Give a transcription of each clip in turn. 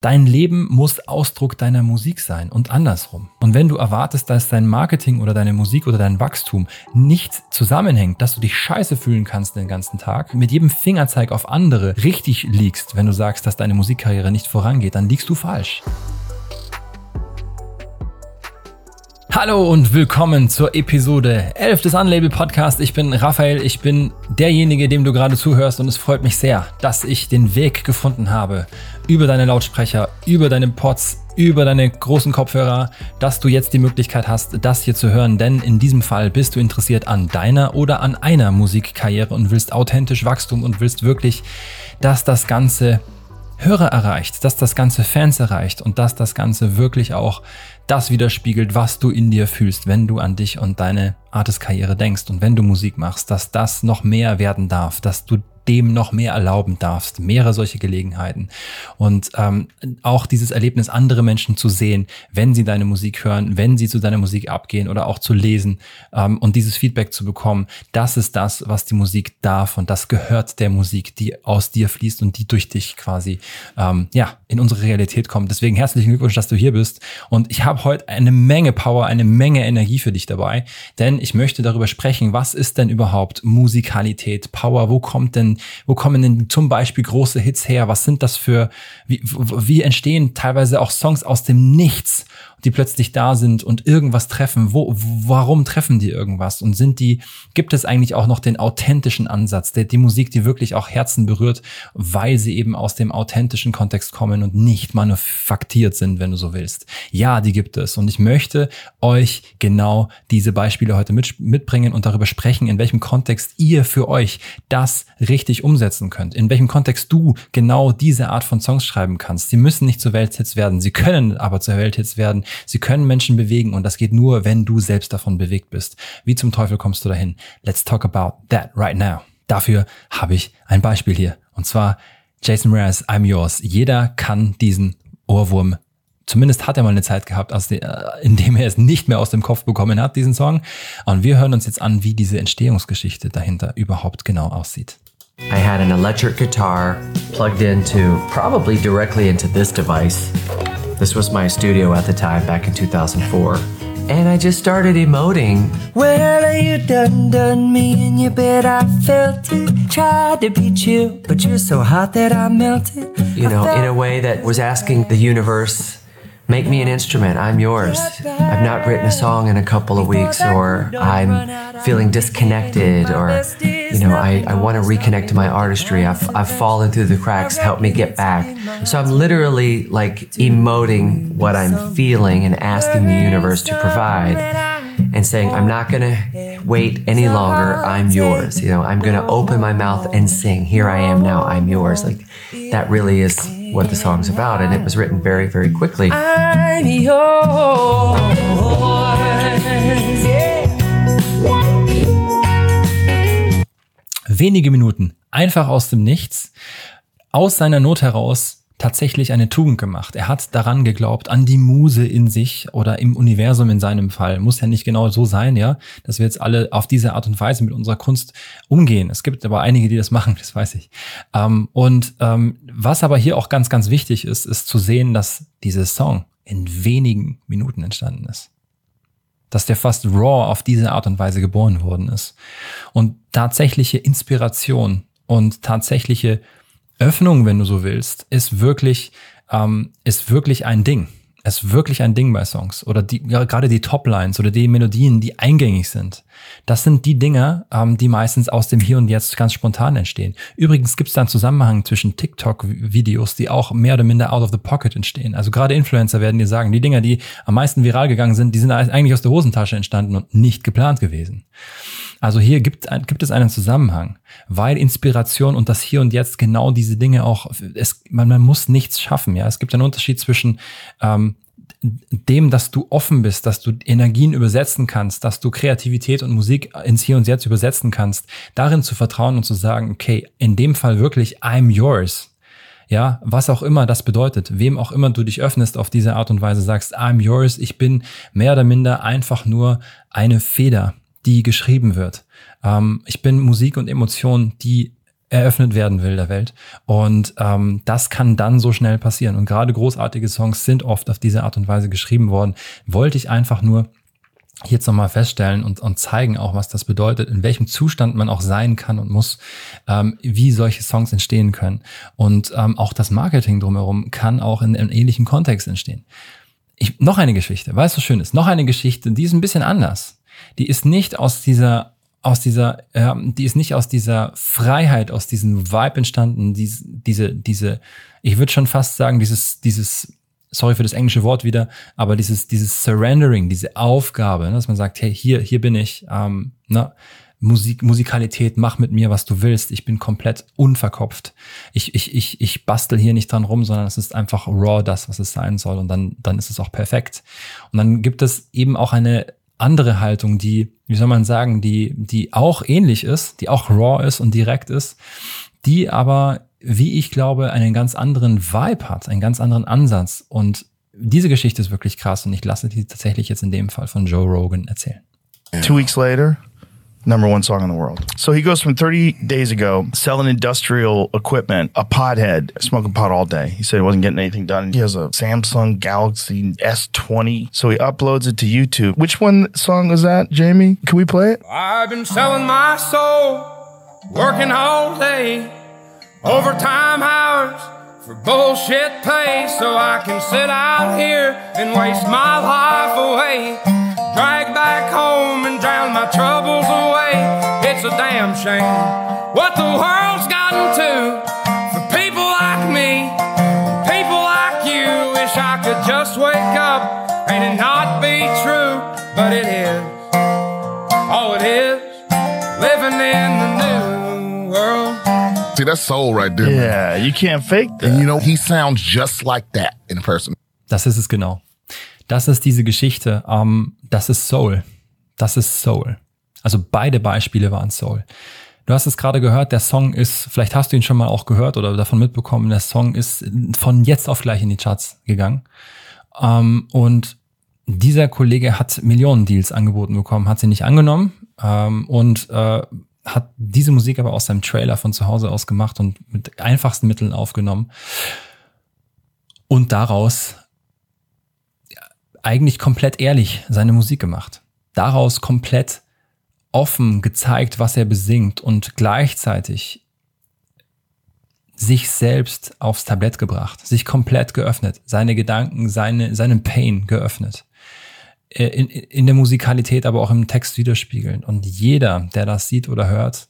Dein Leben muss Ausdruck deiner Musik sein und andersrum. Und wenn du erwartest, dass dein Marketing oder deine Musik oder dein Wachstum nicht zusammenhängt, dass du dich scheiße fühlen kannst den ganzen Tag, mit jedem Fingerzeig auf andere richtig liegst, wenn du sagst, dass deine Musikkarriere nicht vorangeht, dann liegst du falsch. Hallo und willkommen zur Episode 11 des Unlabel Podcast. Ich bin Raphael, ich bin derjenige, dem du gerade zuhörst und es freut mich sehr, dass ich den Weg gefunden habe über deine Lautsprecher, über deine Pods, über deine großen Kopfhörer, dass du jetzt die Möglichkeit hast, das hier zu hören, denn in diesem Fall bist du interessiert an deiner oder an einer Musikkarriere und willst authentisch Wachstum und willst wirklich, dass das Ganze Hörer erreicht, dass das Ganze Fans erreicht und dass das Ganze wirklich auch das widerspiegelt, was du in dir fühlst, wenn du an dich und deine Artist-Karriere denkst und wenn du Musik machst, dass das noch mehr werden darf, dass du dem noch mehr erlauben darfst. Mehrere solche Gelegenheiten. Und ähm, auch dieses Erlebnis, andere Menschen zu sehen, wenn sie deine Musik hören, wenn sie zu deiner Musik abgehen oder auch zu lesen ähm, und dieses Feedback zu bekommen, das ist das, was die Musik darf und das gehört der Musik, die aus dir fließt und die durch dich quasi ähm, ja in unsere Realität kommt. Deswegen herzlichen Glückwunsch, dass du hier bist. Und ich habe heute eine Menge Power, eine Menge Energie für dich dabei, denn ich möchte darüber sprechen, was ist denn überhaupt Musikalität, Power, wo kommt denn wo kommen denn zum Beispiel große Hits her? Was sind das für, wie, wie entstehen teilweise auch Songs aus dem Nichts? Die plötzlich da sind und irgendwas treffen. Wo, warum treffen die irgendwas? Und sind die, gibt es eigentlich auch noch den authentischen Ansatz, der, die Musik, die wirklich auch Herzen berührt, weil sie eben aus dem authentischen Kontext kommen und nicht manufaktiert sind, wenn du so willst. Ja, die gibt es. Und ich möchte euch genau diese Beispiele heute mit, mitbringen und darüber sprechen, in welchem Kontext ihr für euch das richtig umsetzen könnt. In welchem Kontext du genau diese Art von Songs schreiben kannst. Sie müssen nicht zu Welthits werden. Sie können aber zu Welthits werden, Sie können Menschen bewegen und das geht nur, wenn du selbst davon bewegt bist. Wie zum Teufel kommst du dahin? Let's talk about that right now. Dafür habe ich ein Beispiel hier. Und zwar Jason Mraz, I'm Yours. Jeder kann diesen Ohrwurm Zumindest hat er mal eine Zeit gehabt, äh, in dem er es nicht mehr aus dem Kopf bekommen hat, diesen Song. Und wir hören uns jetzt an, wie diese Entstehungsgeschichte dahinter überhaupt genau aussieht. I had an electric guitar plugged into probably directly into this device. This was my studio at the time back in 2004. And I just started emoting. Well, you done done me in your bed, I felt it. Tried to beat you, but you're so hot that I melted. You know, in a way that was asking the universe, make me an instrument, I'm yours. I've not written a song in a couple of weeks, or I'm feeling disconnected, or you know, I, I want to reconnect to my artistry. I've, I've fallen through the cracks. Help me get back. So I'm literally like emoting what I'm feeling and asking the universe to provide and saying, I'm not going to wait any longer. I'm yours. You know, I'm going to open my mouth and sing. Here I am now. I'm yours. Like that really is what the song's about. And it was written very, very quickly. I'm yours. wenige Minuten, einfach aus dem Nichts, aus seiner Not heraus tatsächlich eine Tugend gemacht. Er hat daran geglaubt, an die Muse in sich oder im Universum in seinem Fall. Muss ja nicht genau so sein, ja, dass wir jetzt alle auf diese Art und Weise mit unserer Kunst umgehen. Es gibt aber einige, die das machen, das weiß ich. Ähm, und ähm, was aber hier auch ganz, ganz wichtig ist, ist zu sehen, dass dieser Song in wenigen Minuten entstanden ist dass der fast raw auf diese Art und Weise geboren worden ist. Und tatsächliche Inspiration und tatsächliche Öffnung, wenn du so willst, ist wirklich, ähm, ist wirklich ein Ding ist wirklich ein Ding bei Songs oder die, ja, gerade die Toplines oder die Melodien, die eingängig sind. Das sind die Dinge, ähm, die meistens aus dem Hier und Jetzt ganz spontan entstehen. Übrigens gibt es da einen Zusammenhang zwischen TikTok-Videos, die auch mehr oder minder out of the pocket entstehen. Also gerade Influencer werden dir sagen, die Dinger, die am meisten viral gegangen sind, die sind eigentlich aus der Hosentasche entstanden und nicht geplant gewesen. Also hier gibt, gibt es einen Zusammenhang, weil Inspiration und das Hier und Jetzt genau diese Dinge auch, es, man, man muss nichts schaffen. Ja, Es gibt einen Unterschied zwischen ähm, dem, dass du offen bist, dass du Energien übersetzen kannst, dass du Kreativität und Musik ins Hier und Jetzt übersetzen kannst, darin zu vertrauen und zu sagen, okay, in dem Fall wirklich I'm yours. Ja, was auch immer das bedeutet, wem auch immer du dich öffnest auf diese Art und Weise, sagst, I'm yours, ich bin mehr oder minder einfach nur eine Feder, die geschrieben wird. Ähm, ich bin Musik und Emotion, die eröffnet werden will der Welt. Und ähm, das kann dann so schnell passieren. Und gerade großartige Songs sind oft auf diese Art und Weise geschrieben worden. Wollte ich einfach nur jetzt nochmal feststellen und, und zeigen auch, was das bedeutet, in welchem Zustand man auch sein kann und muss, ähm, wie solche Songs entstehen können. Und ähm, auch das Marketing drumherum kann auch in einem ähnlichen Kontext entstehen. Ich, noch eine Geschichte, weißt du, schön ist, noch eine Geschichte, die ist ein bisschen anders. Die ist nicht aus dieser aus dieser, äh, die ist nicht aus dieser Freiheit, aus diesem Vibe entstanden, diese, diese, diese, ich würde schon fast sagen, dieses, dieses, sorry für das englische Wort wieder, aber dieses, dieses Surrendering, diese Aufgabe, ne, dass man sagt, hey, hier, hier bin ich, ähm, ne, Musik, Musikalität, mach mit mir, was du willst. Ich bin komplett unverkopft. Ich, ich, ich, ich bastel hier nicht dran rum, sondern es ist einfach raw das, was es sein soll. Und dann, dann ist es auch perfekt. Und dann gibt es eben auch eine andere Haltung, die, wie soll man sagen, die, die auch ähnlich ist, die auch raw ist und direkt ist, die aber, wie ich glaube, einen ganz anderen Vibe hat, einen ganz anderen Ansatz. Und diese Geschichte ist wirklich krass und ich lasse die tatsächlich jetzt in dem Fall von Joe Rogan erzählen. Two weeks later, number one song in the world. So he goes from 30 days ago selling industrial equipment, a pothead, smoking pot all day. He said he wasn't getting anything done. He has a Samsung Galaxy S20. So he uploads it to YouTube. Which one song is that, Jamie? Can we play it? I've been selling my soul, working all day, overtime hours for bullshit pay, so I can sit out here and waste my life away. Drag back home and drown my troubles shame what the world's gotten to for people like me, people like you. Wish I could just wake up and it not be true, but it is. Oh, it is living in the new world. See, that's soul right there. Yeah, you can't fake that. And you know, he sounds just like that in person. Das ist es genau. Das ist diese Geschichte. Ähm, das ist Soul. Das ist Soul. Also beide Beispiele waren Soul. Du hast es gerade gehört, der Song ist, vielleicht hast du ihn schon mal auch gehört oder davon mitbekommen, der Song ist von jetzt auf gleich in die Charts gegangen. Ähm, und dieser Kollege hat Millionen Deals angeboten bekommen, hat sie nicht angenommen ähm, und äh, hat diese Musik aber aus seinem Trailer von zu Hause aus gemacht und mit einfachsten Mitteln aufgenommen. Und daraus eigentlich komplett ehrlich seine Musik gemacht. Daraus komplett offen gezeigt, was er besingt und gleichzeitig sich selbst aufs Tablett gebracht, sich komplett geöffnet, seine Gedanken, seine, seinen Pain geöffnet. Äh, in, in der Musikalität, aber auch im Text widerspiegeln. Und jeder, der das sieht oder hört,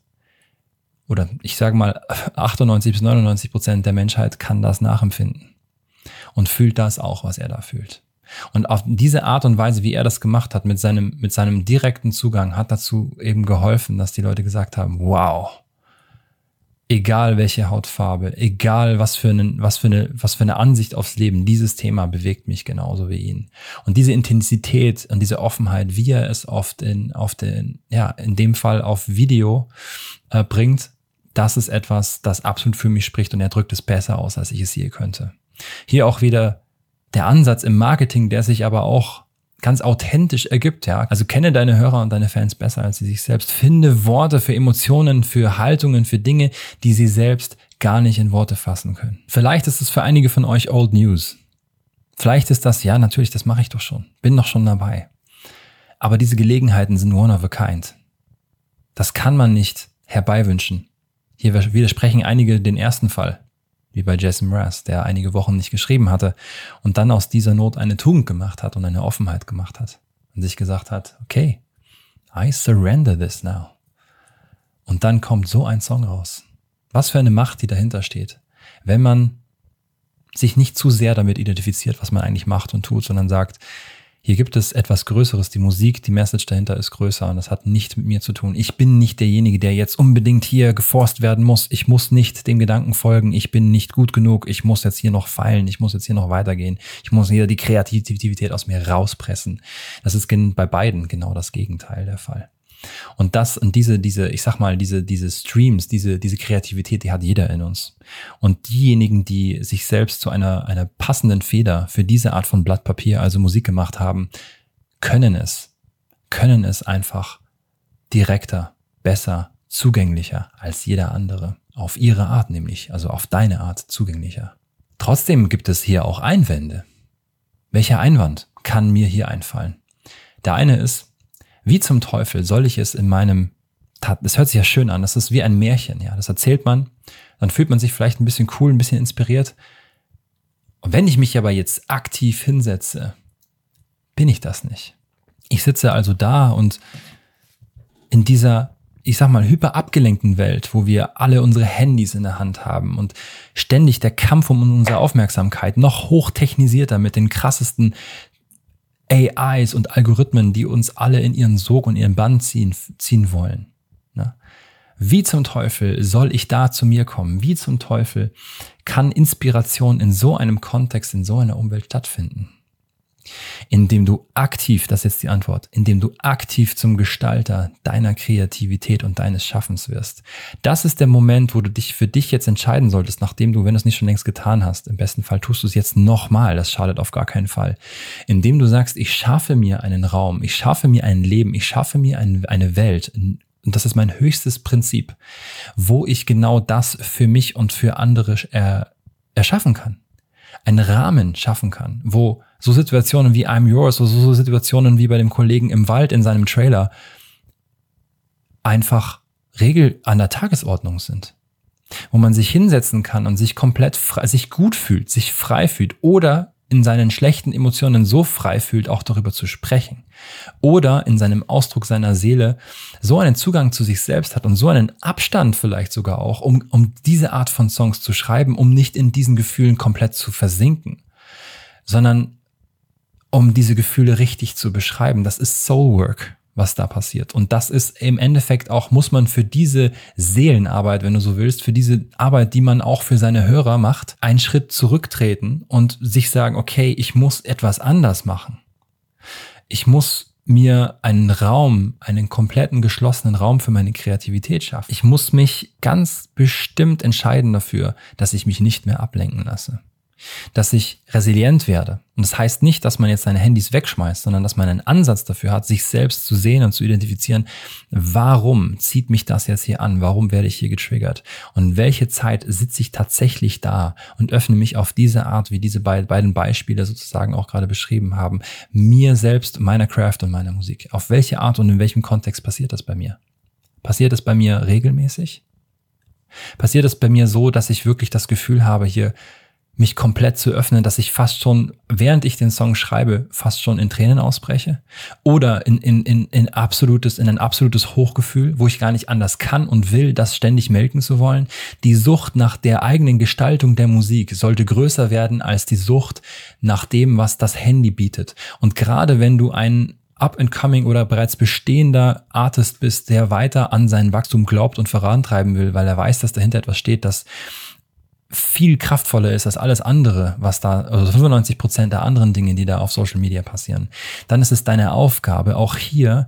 oder ich sage mal 98 bis 99 Prozent der Menschheit kann das nachempfinden und fühlt das auch, was er da fühlt. Und auf diese Art und Weise, wie er das gemacht hat, mit seinem, mit seinem direkten Zugang, hat dazu eben geholfen, dass die Leute gesagt haben, wow, egal welche Hautfarbe, egal was für, einen, was, für eine, was für eine Ansicht aufs Leben, dieses Thema bewegt mich genauso wie ihn. Und diese Intensität und diese Offenheit, wie er es oft in, auf den, ja, in dem Fall auf Video äh, bringt, das ist etwas, das absolut für mich spricht und er drückt es besser aus, als ich es je könnte. Hier auch wieder der Ansatz im Marketing, der sich aber auch ganz authentisch ergibt, ja. Also kenne deine Hörer und deine Fans besser als sie sich selbst. Finde Worte für Emotionen, für Haltungen, für Dinge, die sie selbst gar nicht in Worte fassen können. Vielleicht ist es für einige von euch Old News. Vielleicht ist das, ja, natürlich, das mache ich doch schon. Bin doch schon dabei. Aber diese Gelegenheiten sind one of a kind. Das kann man nicht herbeiwünschen. Hier widersprechen einige den ersten Fall wie bei Jason Mraz, der einige Wochen nicht geschrieben hatte und dann aus dieser Not eine Tugend gemacht hat und eine Offenheit gemacht hat und sich gesagt hat, okay, I surrender this now. Und dann kommt so ein Song raus. Was für eine Macht, die dahinter steht. Wenn man sich nicht zu sehr damit identifiziert, was man eigentlich macht und tut, sondern sagt, hier gibt es etwas Größeres. Die Musik, die Message dahinter ist größer und das hat nichts mit mir zu tun. Ich bin nicht derjenige, der jetzt unbedingt hier geforst werden muss. Ich muss nicht dem Gedanken folgen. Ich bin nicht gut genug. Ich muss jetzt hier noch feilen. Ich muss jetzt hier noch weitergehen. Ich muss hier die Kreativität aus mir rauspressen. Das ist bei beiden genau das Gegenteil der Fall. Und das und diese, diese, ich sag mal, diese, diese Streams, diese, diese Kreativität, die hat jeder in uns. Und diejenigen, die sich selbst zu einer, einer passenden Feder für diese Art von Blatt Papier, also Musik gemacht haben, können es, können es einfach direkter, besser, zugänglicher als jeder andere. auf ihre Art nämlich, also auf deine Art zugänglicher. Trotzdem gibt es hier auch Einwände. Welcher Einwand kann mir hier einfallen? Der eine ist, wie zum Teufel soll ich es in meinem, das hört sich ja schön an, das ist wie ein Märchen, ja, das erzählt man, dann fühlt man sich vielleicht ein bisschen cool, ein bisschen inspiriert. Und wenn ich mich aber jetzt aktiv hinsetze, bin ich das nicht. Ich sitze also da und in dieser, ich sag mal, hyper abgelenkten Welt, wo wir alle unsere Handys in der Hand haben und ständig der Kampf um unsere Aufmerksamkeit noch hochtechnisierter mit den krassesten AIs und Algorithmen, die uns alle in ihren Sog und ihren Bann ziehen, ziehen wollen. Ne? Wie zum Teufel soll ich da zu mir kommen? Wie zum Teufel kann Inspiration in so einem Kontext, in so einer Umwelt stattfinden? Indem du aktiv, das ist jetzt die Antwort, indem du aktiv zum Gestalter deiner Kreativität und deines Schaffens wirst. Das ist der Moment, wo du dich für dich jetzt entscheiden solltest, nachdem du, wenn du es nicht schon längst getan hast, im besten Fall tust du es jetzt nochmal, das schadet auf gar keinen Fall, indem du sagst, ich schaffe mir einen Raum, ich schaffe mir ein Leben, ich schaffe mir ein, eine Welt, und das ist mein höchstes Prinzip, wo ich genau das für mich und für andere er, erschaffen kann. Einen Rahmen schaffen kann, wo so Situationen wie I'm Yours, so, so Situationen wie bei dem Kollegen im Wald in seinem Trailer einfach Regel an der Tagesordnung sind. Wo man sich hinsetzen kann und sich komplett frei, sich gut fühlt, sich frei fühlt oder in seinen schlechten Emotionen so frei fühlt, auch darüber zu sprechen. Oder in seinem Ausdruck seiner Seele so einen Zugang zu sich selbst hat und so einen Abstand vielleicht sogar auch, um, um diese Art von Songs zu schreiben, um nicht in diesen Gefühlen komplett zu versinken, sondern um diese Gefühle richtig zu beschreiben. Das ist Soulwork, was da passiert. Und das ist im Endeffekt auch, muss man für diese Seelenarbeit, wenn du so willst, für diese Arbeit, die man auch für seine Hörer macht, einen Schritt zurücktreten und sich sagen, okay, ich muss etwas anders machen. Ich muss mir einen Raum, einen kompletten geschlossenen Raum für meine Kreativität schaffen. Ich muss mich ganz bestimmt entscheiden dafür, dass ich mich nicht mehr ablenken lasse dass ich resilient werde. Und das heißt nicht, dass man jetzt seine Handys wegschmeißt, sondern dass man einen Ansatz dafür hat, sich selbst zu sehen und zu identifizieren, warum zieht mich das jetzt hier an? Warum werde ich hier getriggert? Und welche Zeit sitze ich tatsächlich da und öffne mich auf diese Art, wie diese beiden Beispiele sozusagen auch gerade beschrieben haben, mir selbst, meiner Craft und meiner Musik. Auf welche Art und in welchem Kontext passiert das bei mir? Passiert das bei mir regelmäßig? Passiert es bei mir so, dass ich wirklich das Gefühl habe, hier mich komplett zu öffnen, dass ich fast schon, während ich den Song schreibe, fast schon in Tränen ausbreche oder in, in, in, in absolutes, in ein absolutes Hochgefühl, wo ich gar nicht anders kann und will, das ständig melken zu wollen. Die Sucht nach der eigenen Gestaltung der Musik sollte größer werden als die Sucht nach dem, was das Handy bietet. Und gerade wenn du ein up-and-coming oder bereits bestehender Artist bist, der weiter an sein Wachstum glaubt und vorantreiben will, weil er weiß, dass dahinter etwas steht, das viel kraftvoller ist als alles andere, was da, also 95 Prozent der anderen Dinge, die da auf Social Media passieren, dann ist es deine Aufgabe, auch hier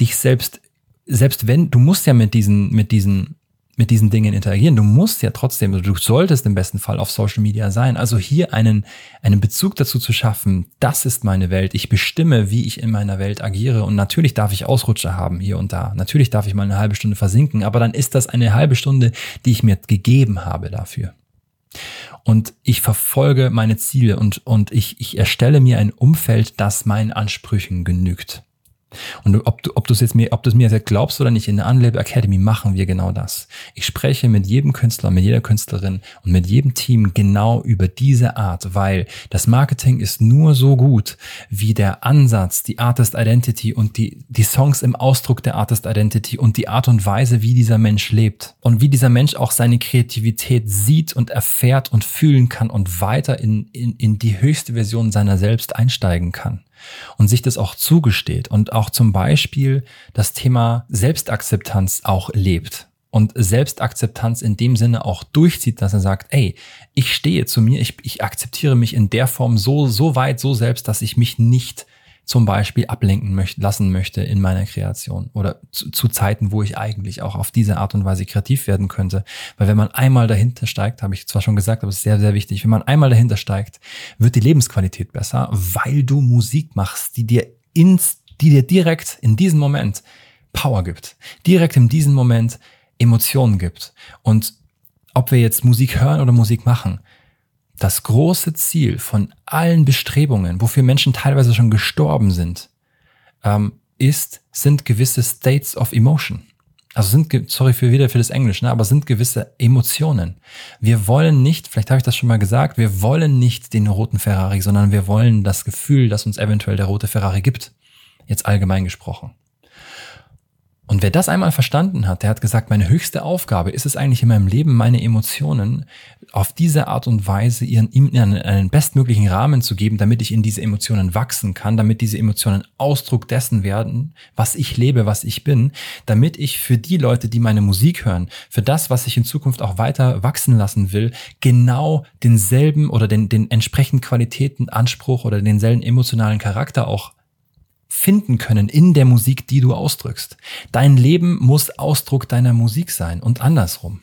dich selbst, selbst wenn, du musst ja mit diesen, mit diesen mit diesen Dingen interagieren. Du musst ja trotzdem, du solltest im besten Fall auf Social Media sein. Also hier einen, einen Bezug dazu zu schaffen, das ist meine Welt. Ich bestimme, wie ich in meiner Welt agiere. Und natürlich darf ich Ausrutscher haben hier und da. Natürlich darf ich mal eine halbe Stunde versinken, aber dann ist das eine halbe Stunde, die ich mir gegeben habe dafür. Und ich verfolge meine Ziele und, und ich, ich erstelle mir ein Umfeld, das meinen Ansprüchen genügt. Und ob du, ob du es jetzt mir, ob du es mir jetzt glaubst oder nicht, in der Unlabel Academy machen wir genau das. Ich spreche mit jedem Künstler, mit jeder Künstlerin und mit jedem Team genau über diese Art, weil das Marketing ist nur so gut, wie der Ansatz, die Artist Identity und die, die Songs im Ausdruck der Artist Identity und die Art und Weise, wie dieser Mensch lebt und wie dieser Mensch auch seine Kreativität sieht und erfährt und fühlen kann und weiter in, in, in die höchste Version seiner selbst einsteigen kann und sich das auch zugesteht und auch zum Beispiel das Thema Selbstakzeptanz auch lebt und Selbstakzeptanz in dem Sinne auch durchzieht, dass er sagt, ey, ich stehe zu mir, ich, ich akzeptiere mich in der Form so, so weit, so selbst, dass ich mich nicht zum Beispiel ablenken möchte, lassen möchte in meiner Kreation oder zu, zu, Zeiten, wo ich eigentlich auch auf diese Art und Weise kreativ werden könnte. Weil wenn man einmal dahinter steigt, habe ich zwar schon gesagt, aber es ist sehr, sehr wichtig, wenn man einmal dahinter steigt, wird die Lebensqualität besser, weil du Musik machst, die dir ins, die dir direkt in diesem Moment Power gibt, direkt in diesem Moment Emotionen gibt und ob wir jetzt Musik hören oder Musik machen, das große Ziel von allen Bestrebungen, wofür Menschen teilweise schon gestorben sind, ähm, ist, sind gewisse States of Emotion. Also sind, sorry für wieder für das Englisch, ne, aber sind gewisse Emotionen. Wir wollen nicht, vielleicht habe ich das schon mal gesagt, wir wollen nicht den roten Ferrari, sondern wir wollen das Gefühl, dass uns eventuell der rote Ferrari gibt. Jetzt allgemein gesprochen. Und wer das einmal verstanden hat, der hat gesagt, meine höchste Aufgabe ist es eigentlich in meinem Leben, meine Emotionen auf diese Art und Weise ihren, ihm einen bestmöglichen Rahmen zu geben, damit ich in diese Emotionen wachsen kann, damit diese Emotionen Ausdruck dessen werden, was ich lebe, was ich bin, damit ich für die Leute, die meine Musik hören, für das, was ich in Zukunft auch weiter wachsen lassen will, genau denselben oder den, den entsprechenden Qualitäten, Anspruch oder denselben emotionalen Charakter auch finden können in der Musik, die du ausdrückst. Dein Leben muss Ausdruck deiner Musik sein und andersrum.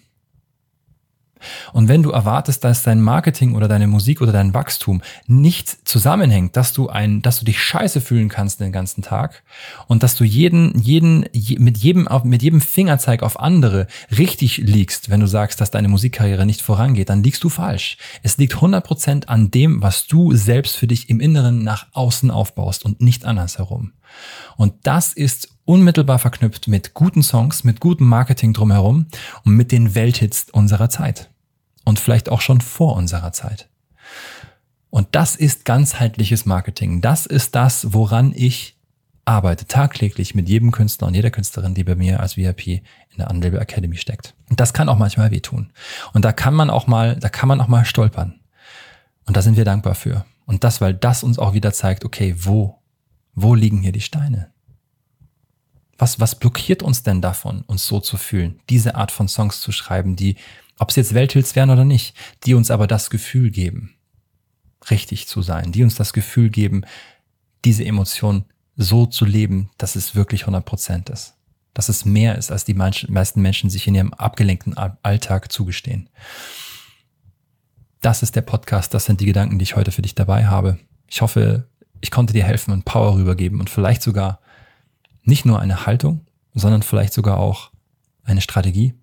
Und wenn du erwartest, dass dein Marketing oder deine Musik oder dein Wachstum nicht zusammenhängt, dass du ein, dass du dich scheiße fühlen kannst den ganzen Tag und dass du jeden, jeden, mit jedem, mit jedem Fingerzeig auf andere richtig liegst, wenn du sagst, dass deine Musikkarriere nicht vorangeht, dann liegst du falsch. Es liegt 100% an dem, was du selbst für dich im Inneren nach außen aufbaust und nicht andersherum. Und das ist unmittelbar verknüpft mit guten Songs, mit gutem Marketing drumherum und mit den Welthits unserer Zeit. Und vielleicht auch schon vor unserer Zeit. Und das ist ganzheitliches Marketing. Das ist das, woran ich arbeite, tagtäglich mit jedem Künstler und jeder Künstlerin, die bei mir als VIP in der Unlabel Academy steckt. Und das kann auch manchmal wehtun. Und da kann man auch mal, da kann man auch mal stolpern. Und da sind wir dankbar für. Und das, weil das uns auch wieder zeigt, okay, wo, wo liegen hier die Steine? Was, was blockiert uns denn davon, uns so zu fühlen, diese Art von Songs zu schreiben, die, ob es jetzt Welthits wären oder nicht, die uns aber das Gefühl geben, richtig zu sein, die uns das Gefühl geben, diese Emotion so zu leben, dass es wirklich 100 Prozent ist. Dass es mehr ist, als die meisten Menschen sich in ihrem abgelenkten Alltag zugestehen. Das ist der Podcast, das sind die Gedanken, die ich heute für dich dabei habe. Ich hoffe, ich konnte dir helfen und Power rübergeben und vielleicht sogar nicht nur eine Haltung, sondern vielleicht sogar auch eine Strategie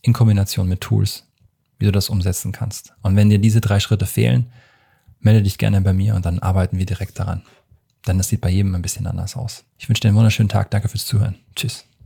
in Kombination mit Tools, wie du das umsetzen kannst. Und wenn dir diese drei Schritte fehlen, melde dich gerne bei mir und dann arbeiten wir direkt daran. Denn das sieht bei jedem ein bisschen anders aus. Ich wünsche dir einen wunderschönen Tag. Danke fürs Zuhören. Tschüss.